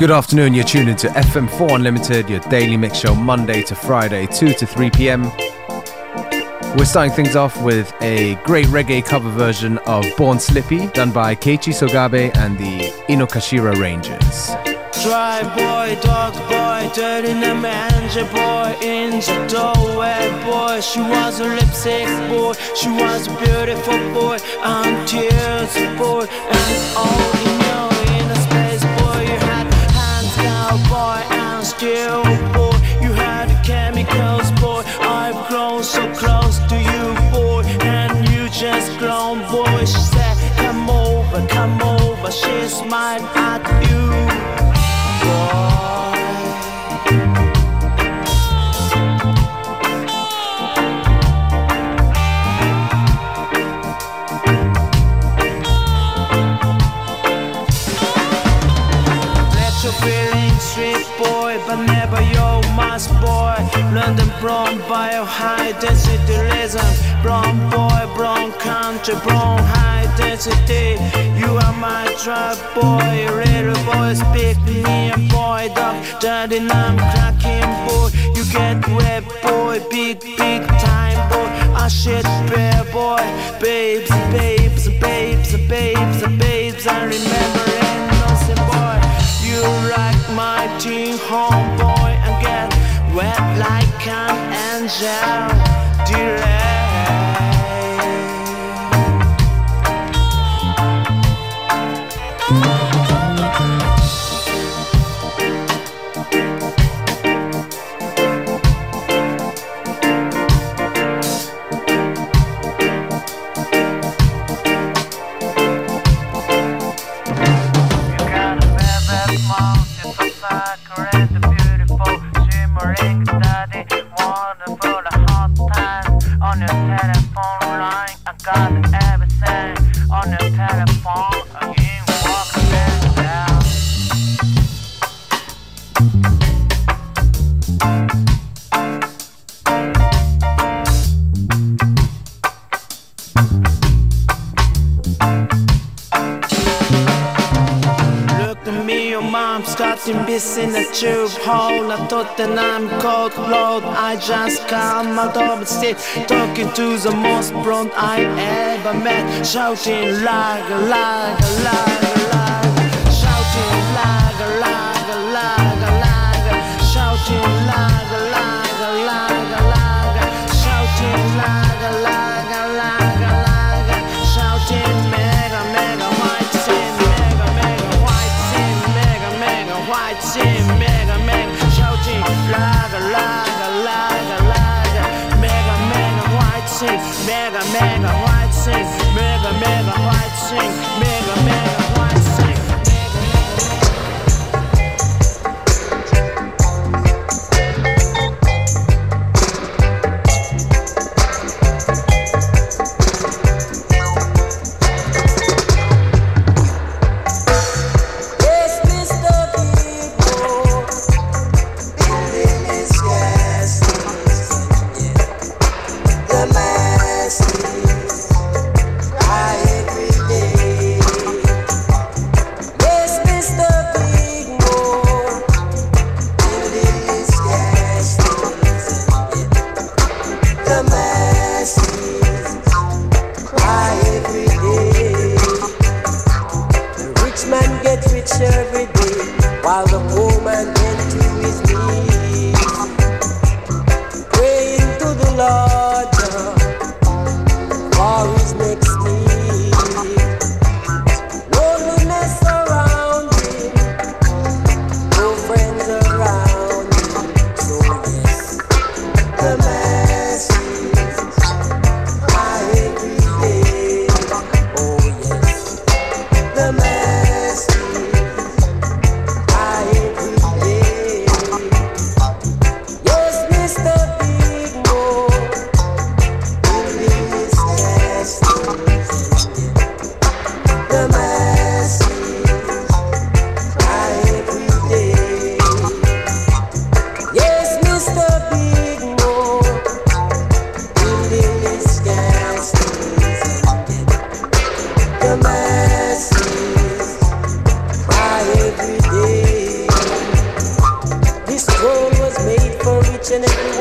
Good afternoon, you're tuned into FM4 Unlimited, your daily mix show Monday to Friday, 2 to 3 pm. We're starting things off with a great reggae cover version of Born Slippy, done by Keiichi Sogabe and the Inokashira Rangers. Dry boy, dog boy, dirty name manager boy, in the doorway boy. She was a lipstick boy, she was a beautiful boy, tears boy, and all you still boy You had the chemicals boy. I've grown so close to you boy And you just grown boy. She said come over, come over She smiled London brown bio high density rhythm. Brown boy, brown country, brown high density. You are my drug boy, little boy, speak me a boy, dog. Daddy, I'm cracking boy. You get wet boy, big, big time boy. I shit bear boy, babes, babes, babes, babes, babes. I remember innocent boy. You like my teen homeboy and wet like an angel. Delay. I thought that I'm cold blood. I just come out of the state, talking to the most blonde I ever met, shouting like, like, like, each and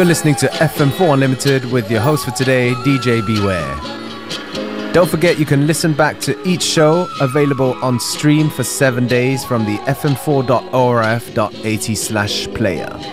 You're listening to FM4 Unlimited with your host for today, DJ Beware. Don't forget you can listen back to each show available on stream for seven days from the fm4.orf.at slash player.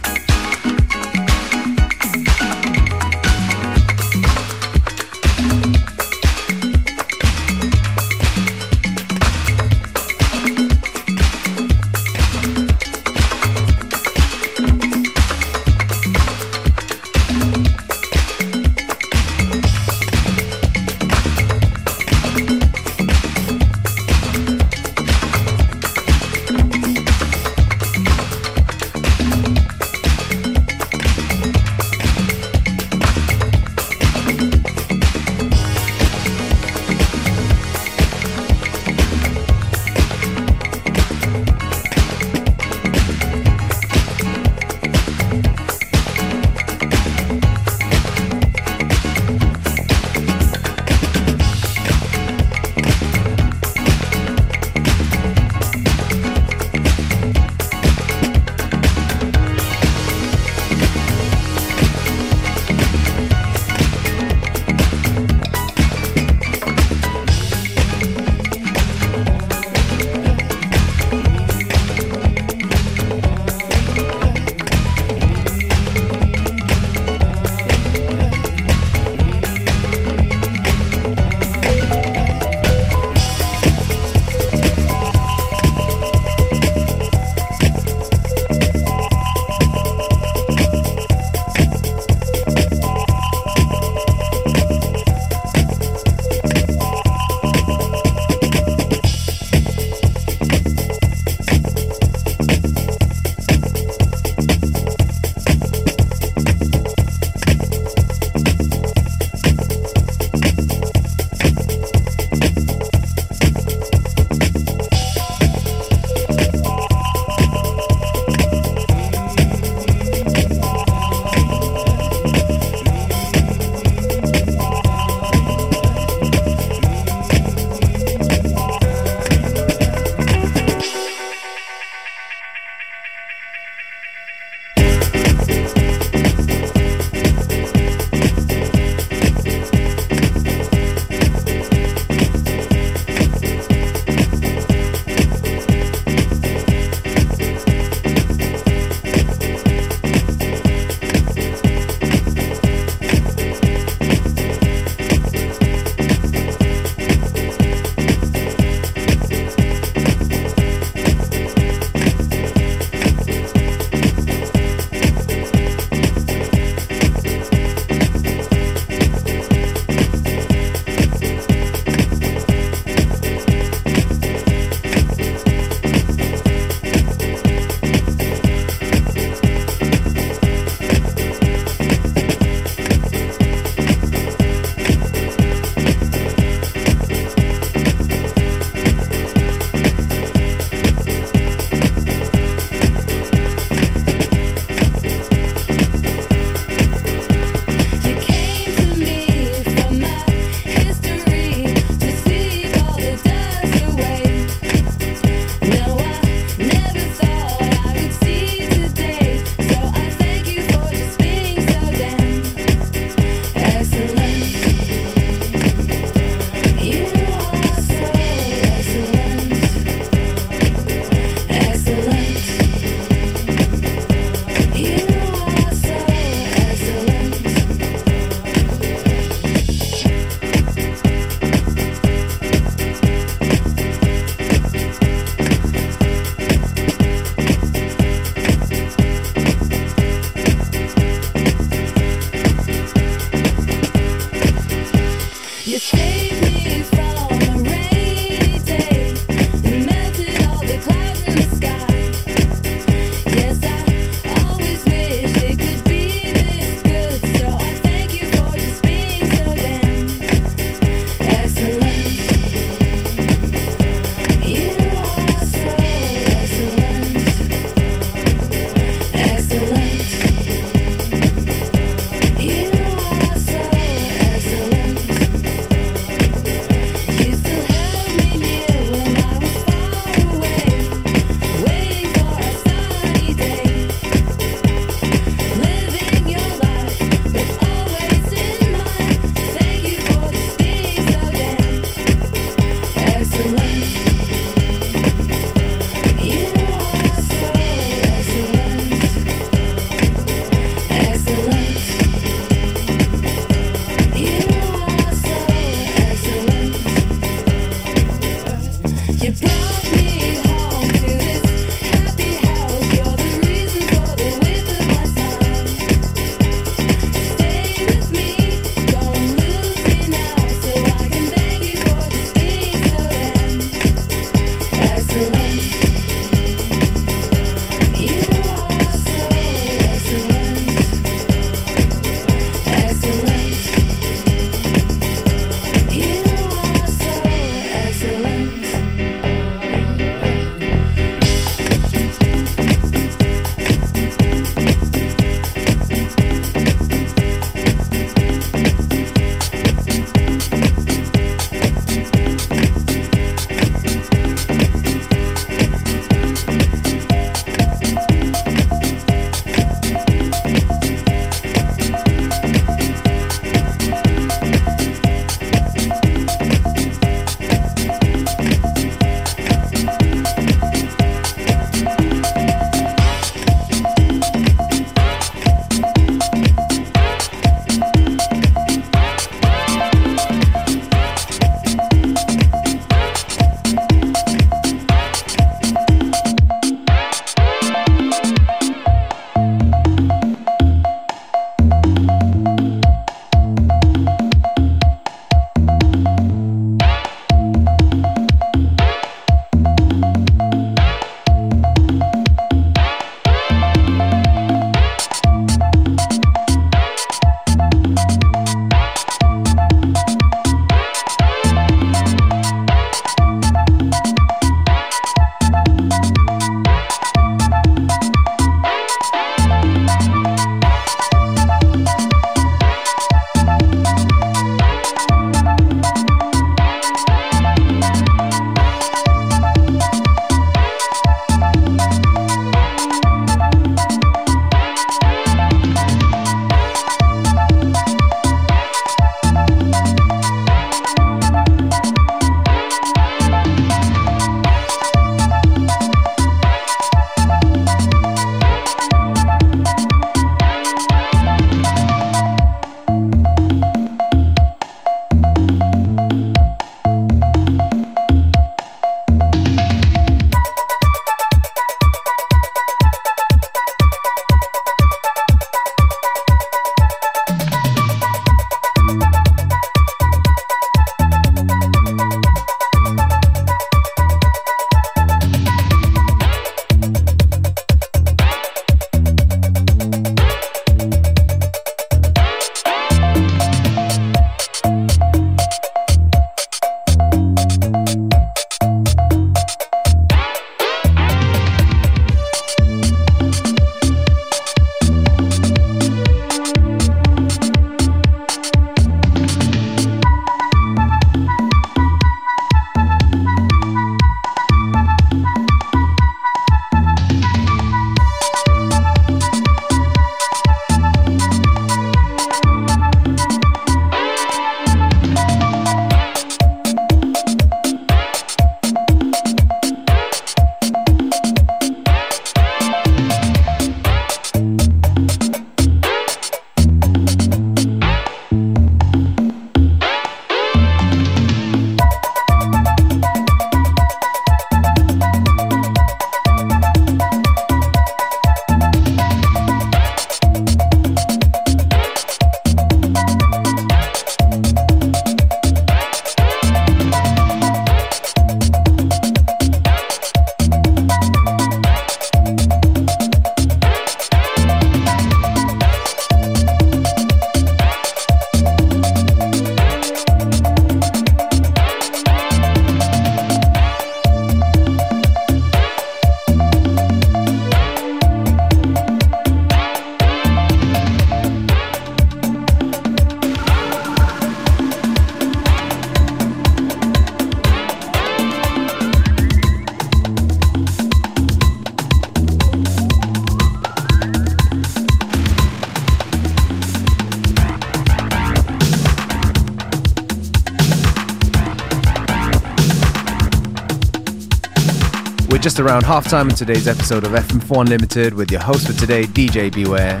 Just around halftime in today's episode of FM4 Unlimited with your host for today, DJ Beware.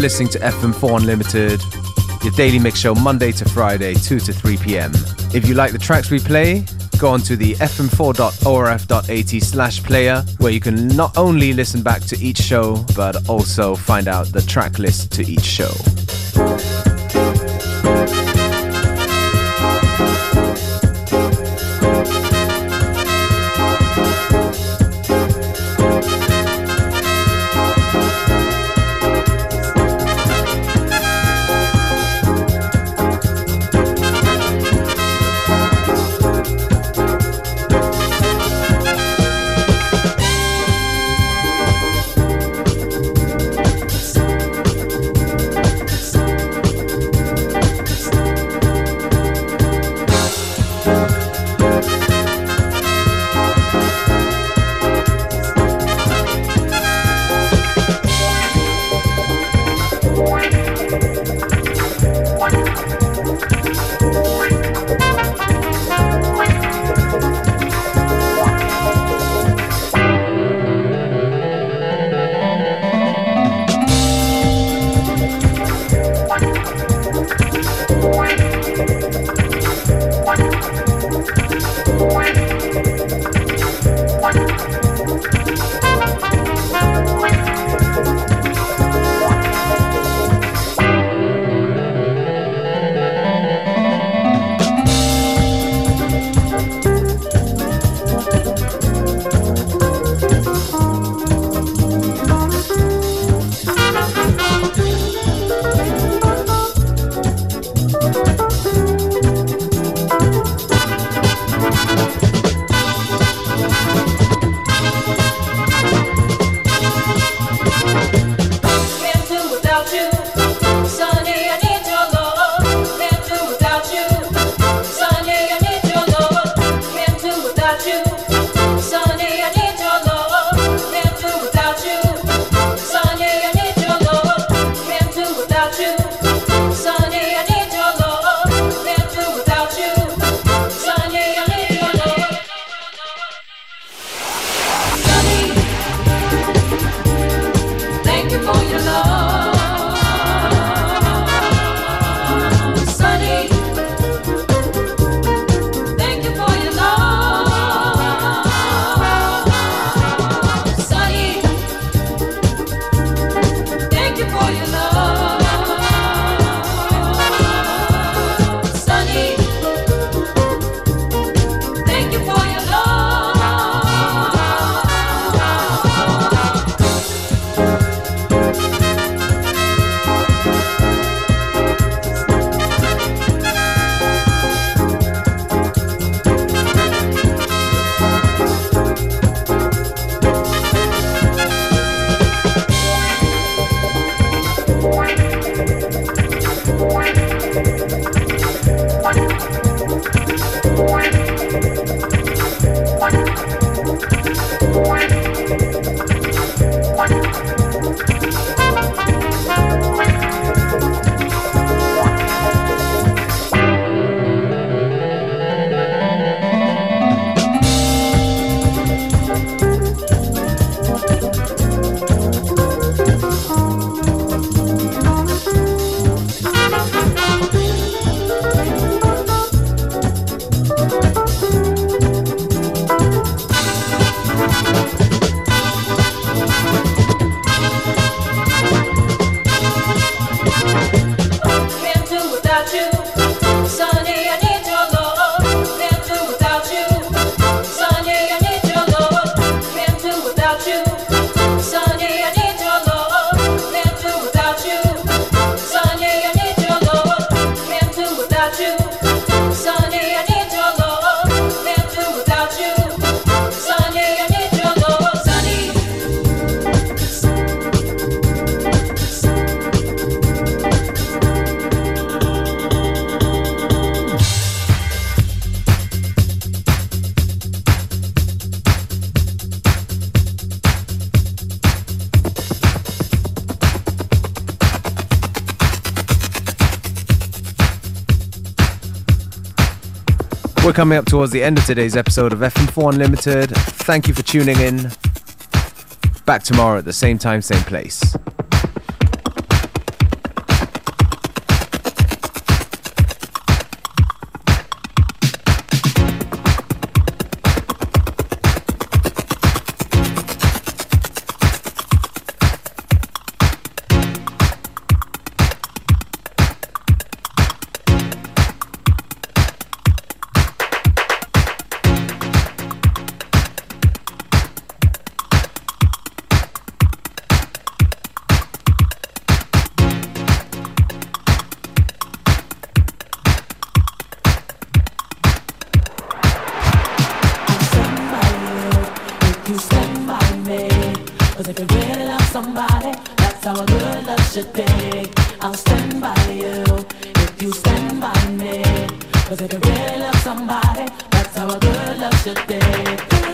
Listening to FM4 Unlimited, your daily mix show Monday to Friday, 2 to 3 p.m. If you like the tracks we play, go on to the fm4.orf.at slash player, where you can not only listen back to each show, but also find out the track list to each show. Coming up towards the end of today's episode of FM4 Unlimited. Thank you for tuning in. Back tomorrow at the same time, same place. you stand by me. Cause if you really love somebody, that's how a good love should be. I'll stand by you if you stand by me. Cause if you really love somebody, that's how a good love should be.